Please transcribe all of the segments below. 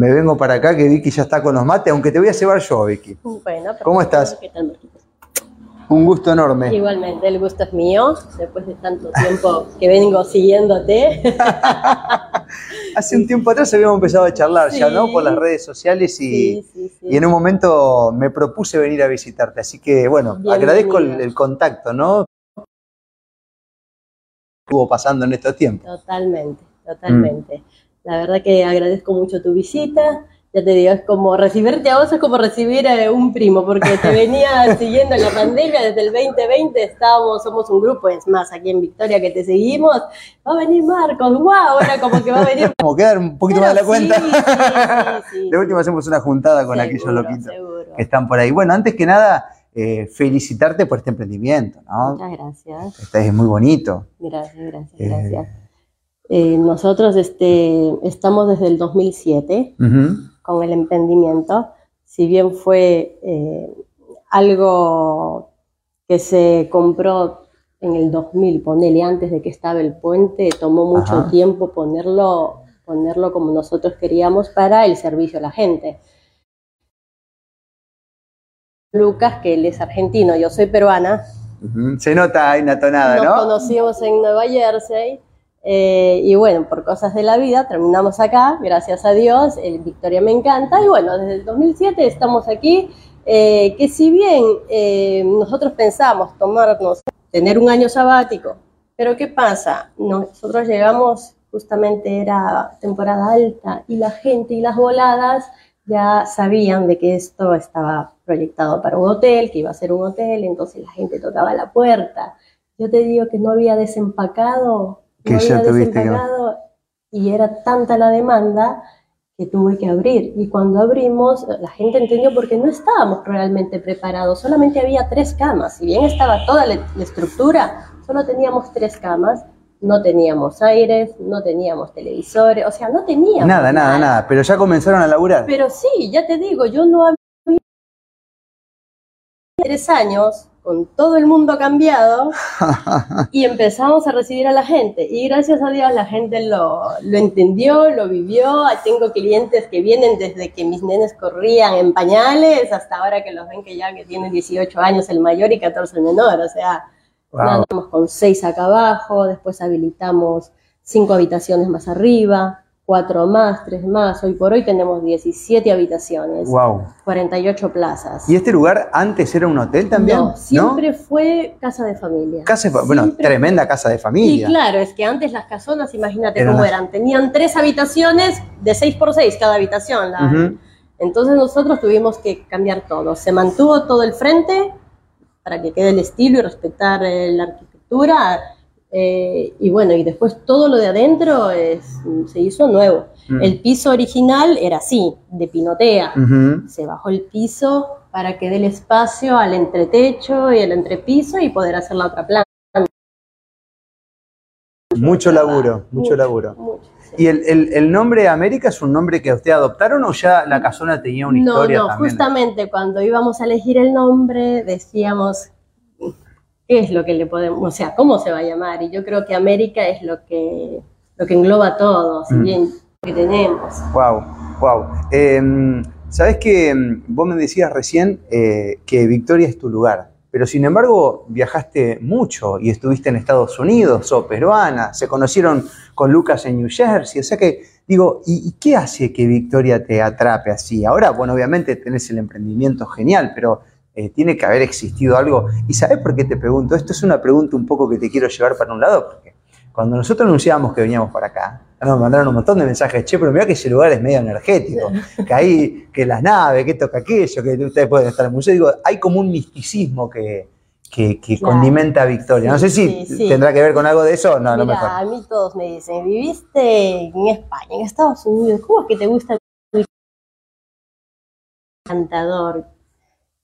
Me vengo para acá que Vicky ya está con los mates, aunque te voy a llevar yo, Vicky. Bueno. ¿Cómo estás? ¿Qué tal, Marquitos? Un gusto enorme. Igualmente, el gusto es mío, después de tanto tiempo que vengo siguiéndote. Hace un tiempo atrás habíamos empezado a charlar ya. ¿no? Por las redes sociales y, Sí, sí, sí. y en un momento me propuse venir a visitarte. Así que, bueno, Bienvenido. agradezco el, el contacto, ¿no? Estuvo pasando en estos tiempos. Totalmente, totalmente. La verdad que agradezco mucho tu visita. Ya te digo, es como recibirte a vos es como recibir a un primo, porque te venía siguiendo en la pandemia desde el 2020, estábamos, somos un grupo, es más, aquí en Victoria que te seguimos, va a venir Marcos, wow, ahora como que va a venir. Como quedar un poquito más de la Pero sí, cuenta. sí, sí, De última hacemos una juntada con Seguro, aquellos loquitos seguro. que están por ahí. Bueno, antes que nada, eh, felicitarte por este emprendimiento, ¿no? Muchas gracias. Este es muy bonito. Gracias, gracias, Eh. gracias. Eh, nosotros este, estamos desde el 2007 Ujú. con el emprendimiento. Si bien fue eh, algo que se compró en el 2000, ponele antes de que estaba el puente, tomó mucho Ajá. tiempo ponerlo, ponerlo como nosotros queríamos para el servicio a la gente. Lucas, que él es argentino, yo soy peruana. Se nota ahí una tonada, nos ¿no? conocimos en Nueva Jersey eh, y bueno, por cosas de la vida terminamos acá, gracias a Dios, el Victoria me encanta y bueno, desde el 2007 estamos aquí, eh, que si bien eh, nosotros pensamos tomarnos, tener un año sabático, pero ¿qué pasa? Nosotros llegamos, justamente era temporada alta y la gente y las voladas ya sabían de que esto estaba proyectado para un hotel, que iba a ser un hotel, entonces la gente tocaba la puerta. Yo te digo que no había desempacado, Que no ya tuviste que- y era tanta la demanda que tuve que abrir. Y cuando abrimos, la gente entendió porque no estábamos realmente preparados, solamente había tres camas. Si bien estaba toda la, la estructura, solo teníamos tres camas, no teníamos aires, no teníamos televisores, o sea, no teníamos Nada, nada, nada. Pero ya comenzaron a laburar. pero sí, ya te digo, yo no había tres años con todo el mundo cambiado y empezamos a recibir a la gente. Y gracias a Dios la gente lo, lo entendió, lo vivió. Tengo clientes que vienen desde que mis nenes corrían en pañales hasta ahora que los ven que ya que tienen 18 años el mayor y 14 el menor. O sea, Wow. con seis acá abajo, después habilitamos cinco habitaciones más arriba, cuatro más, tres más. Hoy por hoy tenemos 17 habitaciones, Wow. 48 plazas. ¿Y este lugar antes era un hotel también? No, siempre fue casa de familia. Casa de bueno, tremenda casa de Y familia. claro, es que antes las casonas, imagínate Eran cómo las- eran. Tenían tres habitaciones de 6 por 6 cada habitación. la-. Entonces nosotros tuvimos que cambiar todo. Se mantuvo todo el frente para que quede el estilo y respetar eh, la arquitectura. Eh, y bueno, y después todo lo de adentro es- se hizo nuevo. Mm. El piso original era así, de pinotea. Se bajó el piso para que dé el espacio al entretecho y al entrepiso y poder hacer la otra planta. Mucho laburo, mucho laburo. mucho, sí. ¿Y el, el- el nombre América es un nombre que usted adoptaron o ya la casona tenía una No, historia no, también? justamente cuando íbamos a elegir el nombre decíamos qué es lo que le podemos, o sea, cómo se va a llamar. Y yo creo que América es lo que, lo que engloba todo, si Mm. bien que tenemos. Wow, wow. Em, Sabes que em, vos me decías recién eh, que Victoria es tu lugar, pero sin embargo viajaste mucho y estuviste en Estados Unidos, sos peruana, se conocieron con Lucas en New Jersey, o sea que digo, ¿y, y qué hace que Victoria te atrape así? Ahora, bueno, obviamente tenés el emprendimiento genial, pero eh, tiene que haber existido algo. ¿Y sabes por qué te pregunto? Esto es una pregunta un poco que te quiero llevar para un lado, porque cuando nosotros anunciábamos que veníamos para acá, nos mandaron un montón de mensajes, che, pero mira que ese lugar es medio energético, que ahí, que las naves, que toca aquello, que ustedes pueden estar en el museo. Digo, hay como un misticismo que, que, que Claro. condimenta a Victoria. no sé si Sí, sí. tendrá que ver con algo de eso, no, no Mira, mejor. a mí todos me dicen, viviste en España, en Estados Unidos, ¿cómo es que te gusta el encantador?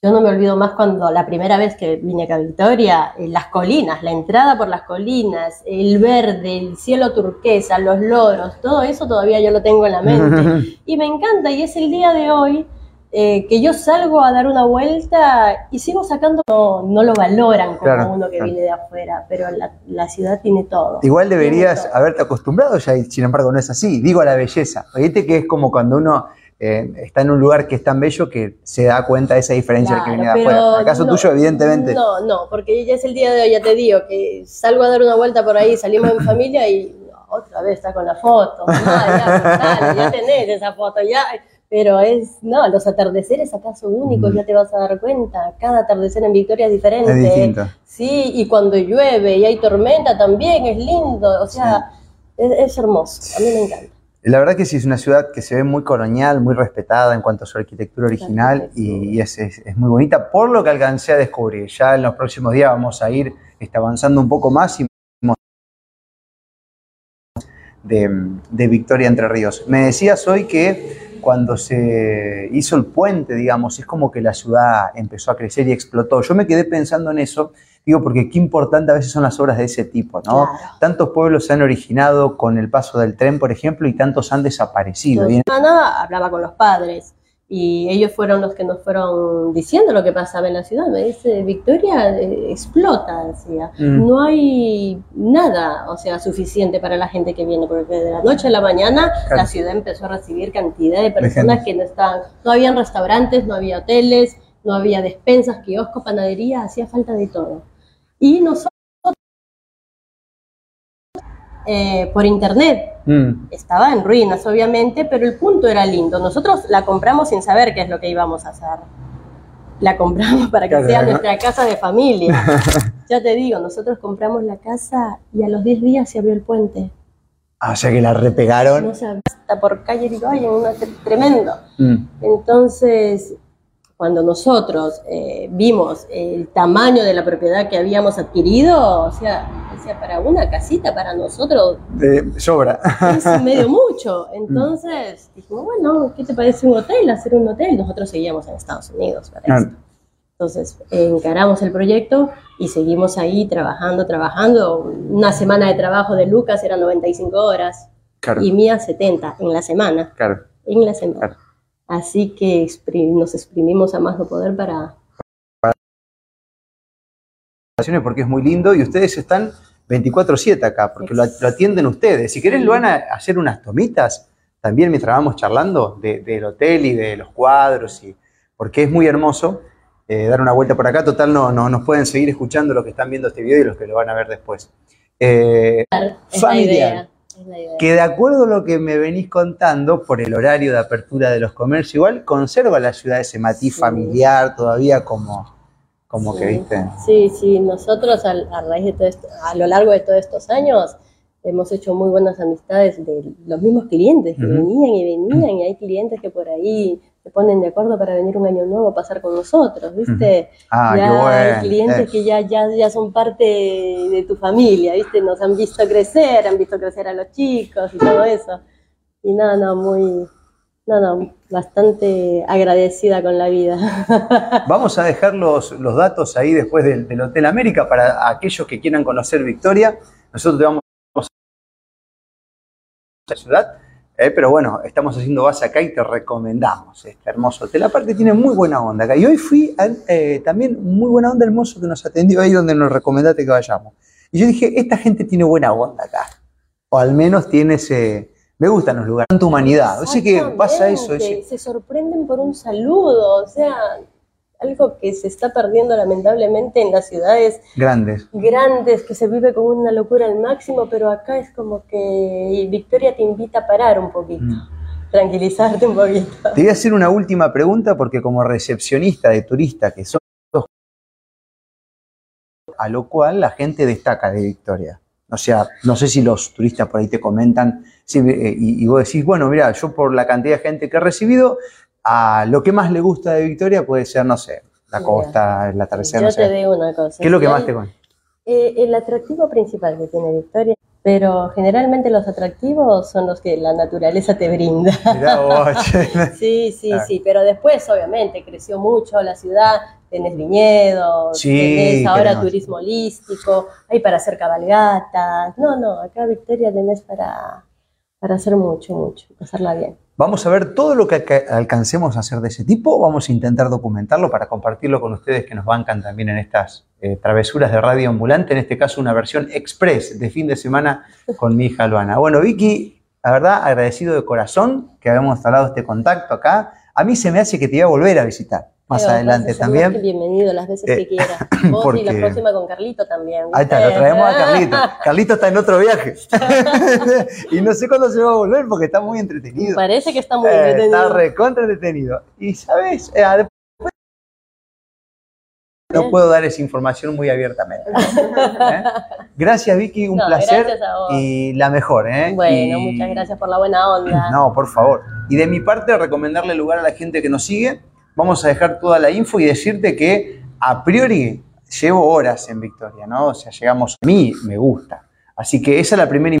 Yo no me olvido más cuando la primera vez que vine acá a Victoria, eh, las colinas, la entrada por las colinas, el verde, el cielo turquesa, los loros, todo eso todavía yo lo tengo en la mente. Y me encanta, y es el día de hoy eh, que yo salgo a dar una vuelta y sigo sacando, no, no lo valoran como Claro, uno que claro. viene de afuera, pero la, la ciudad tiene todo. Igual deberías todo. haberte acostumbrado ya, y sin embargo no es así. Digo a la belleza. Fíjate que es como cuando uno eh, está en un lugar que es tan bello que se da cuenta de esa diferencia Claro, que viene de afuera. En el caso no, tuyo, evidentemente. No, no, porque ya es el día de hoy, ya te digo, que salgo a dar una vuelta por ahí, salimos en familia y no, otra vez está con la foto. Ah, ya, dale, ya tenés esa foto, ya. Pero es, no, los atardeceres acá son únicos, Mm. ya te vas a dar cuenta. Cada atardecer en Victoria es diferente. Es distinto. Sí, y cuando llueve y hay tormenta también es lindo. O sea, es, es hermoso. A mí me encanta. La verdad que sí es una ciudad que se ve muy colonial, muy respetada en cuanto a su arquitectura original y, y es, es- es muy bonita por lo que alcancé a descubrir. Ya en los próximos días vamos a ir este, avanzando un poco más y de, de Victoria Entre Ríos. Me decías hoy que cuando se hizo el puente, digamos, es como que la ciudad empezó a crecer y explotó. Yo me quedé pensando en eso, digo, porque qué importante a veces son las obras de ese tipo, ¿no? Claro. Tantos pueblos se han originado con el paso del tren, por ejemplo, y tantos han desaparecido. En- semana hablaba con los padres y ellos fueron los que nos fueron diciendo lo que pasaba en la ciudad. Me dice, Victoria eh, explota, decía. Mm. No hay nada, o sea, suficiente para la gente que viene, porque de la noche a la mañana Claro. la ciudad empezó a recibir cantidad de personas que no estaban, no habían restaurantes, no había hoteles, no había despensas, kioscos, panadería, hacía falta de todo. Y nosotros, eh, por internet, Mm, estaba en ruinas, obviamente, pero el punto era lindo. Nosotros la compramos sin saber qué es lo que íbamos a hacer. La compramos para que Claro, sea ¿no? nuestra casa de familia. ya te digo, nosotros compramos la casa y a los 10 días se abrió el puente. ah, o sea que la repegaron. No hasta por calle una tre- tremendo. Mm, Entonces, cuando nosotros eh, vimos el tamaño de la propiedad que habíamos adquirido, o sea, decía, para una casita, para nosotros, eh, sobra. es medio mucho. Entonces dijimos, bueno, ¿qué te parece un hotel? Hacer un hotel. Nosotros seguíamos en Estados Unidos eso. Entonces encaramos el proyecto y seguimos ahí trabajando, trabajando. Una semana de trabajo de Lucas era 95 horas Claro, y mía 70 en la semana. claro. En la semana. Claro. Así que nos exprimimos a más no poder para... Porque es muy lindo y ustedes están 24-7 acá, porque lo, lo atienden ustedes. Si querés, lo van a hacer unas tomitas también mientras vamos charlando de- del hotel y de los cuadros, y, porque es muy hermoso eh, dar una vuelta por acá. Total, no, no nos pueden seguir escuchando los que están viendo este video y los que lo van a ver después. Eh, Familiar. La idea. Que de acuerdo a lo que me venís contando, por el horario de apertura de los comercios, igual conserva la ciudad ese matiz Sí. familiar todavía como, como que, Sí. viste. Sí, sí, nosotros al- a, raíz de todo esto, a lo largo de todos estos años, hemos hecho muy buenas amistades de los mismos clientes que venían y venían, y hay clientes que por ahí se ponen de acuerdo para venir un año nuevo a pasar con nosotros, ¿viste? Ah, ya bueno. hay clientes Eh, que ya, ya, ya son parte de tu familia, ¿viste? Nos han visto crecer, han visto crecer a los chicos y todo eso. Y nada, no, muy, no, no, bastante agradecida con la vida. Vamos a dejar los, los datos ahí después del, del Hotel América para aquellos que quieran conocer Victoria. Nosotros te vamos la ciudad, eh, pero bueno, estamos haciendo base acá y te recomendamos este hermoso hotel. Aparte tiene muy buena onda acá. Y hoy fui a, eh, también muy buena onda el mozo que nos atendió ahí donde nos recomendaste que vayamos. Y yo dije, esta gente tiene buena onda acá. O al menos tiene ese... Me gustan los lugares, tanta humanidad. Así que pasa eso. Ese- Se sorprenden por un saludo, o sea, algo que se está perdiendo lamentablemente en las ciudades Grandes. grandes, que se vive con una locura al máximo, pero acá es como que Victoria te invita a parar un poquito, Mm. tranquilizarte un poquito. Te voy a hacer una última pregunta porque como recepcionista de turista que sos, a lo cual la gente destaca de Victoria. O sea, no sé si los turistas por ahí te comentan si, eh, y, y vos decís, bueno, mira, yo por la cantidad de gente que he recibido, a lo que más le gusta de Victoria puede ser, no sé, la Mira, costa, el atardecer, Yo no te sé. digo una cosa. ¿Qué es lo que más te cuenta? Eh, el atractivo principal que tiene Victoria, pero generalmente los atractivos son los que la naturaleza te brinda. Mirá vos, che. Sí, sí, Claro. sí, pero después obviamente creció mucho la ciudad, tenés viñedos, Sí, tenés ahora queremos. turismo holístico, hay para hacer cabalgatas, no, no, acá Victoria tenés para, para hacer mucho, mucho, pasarla bien. Vamos a ver todo lo que alca- alcancemos a hacer de ese tipo. Vamos a intentar documentarlo para compartirlo con ustedes que nos bancan también en estas eh, travesuras de radio ambulante. En este caso, una versión express de fin de semana con mi hija Luana. Bueno, Vicky, la verdad, agradecido de corazón que habíamos instalado este contacto acá. A mí se me hace que te voy a volver a visitar más Pero, adelante también. Bienvenido las veces Eh, que quieras. Vos y la porque- próxima con Carlito también. Ahí está, lo traemos a Carlito. Carlito está en otro viaje. y no sé cuándo se va a volver porque está muy entretenido. Parece que está muy Eh, entretenido. está recontra entretenido. Y sabes, Eh, después no puedo dar esa información muy abiertamente. ¿Eh? Gracias Vicky, un No, placer gracias a vos. y la mejor. ¿eh? Bueno, Y- muchas gracias por la buena onda. No, por favor. Y de mi parte, recomendarle lugar a la gente que nos sigue. Vamos a dejar toda la info y decirte que a priori llevo horas en Victoria, ¿no? O sea, llegamos. A mí me gusta. Así que esa es la primera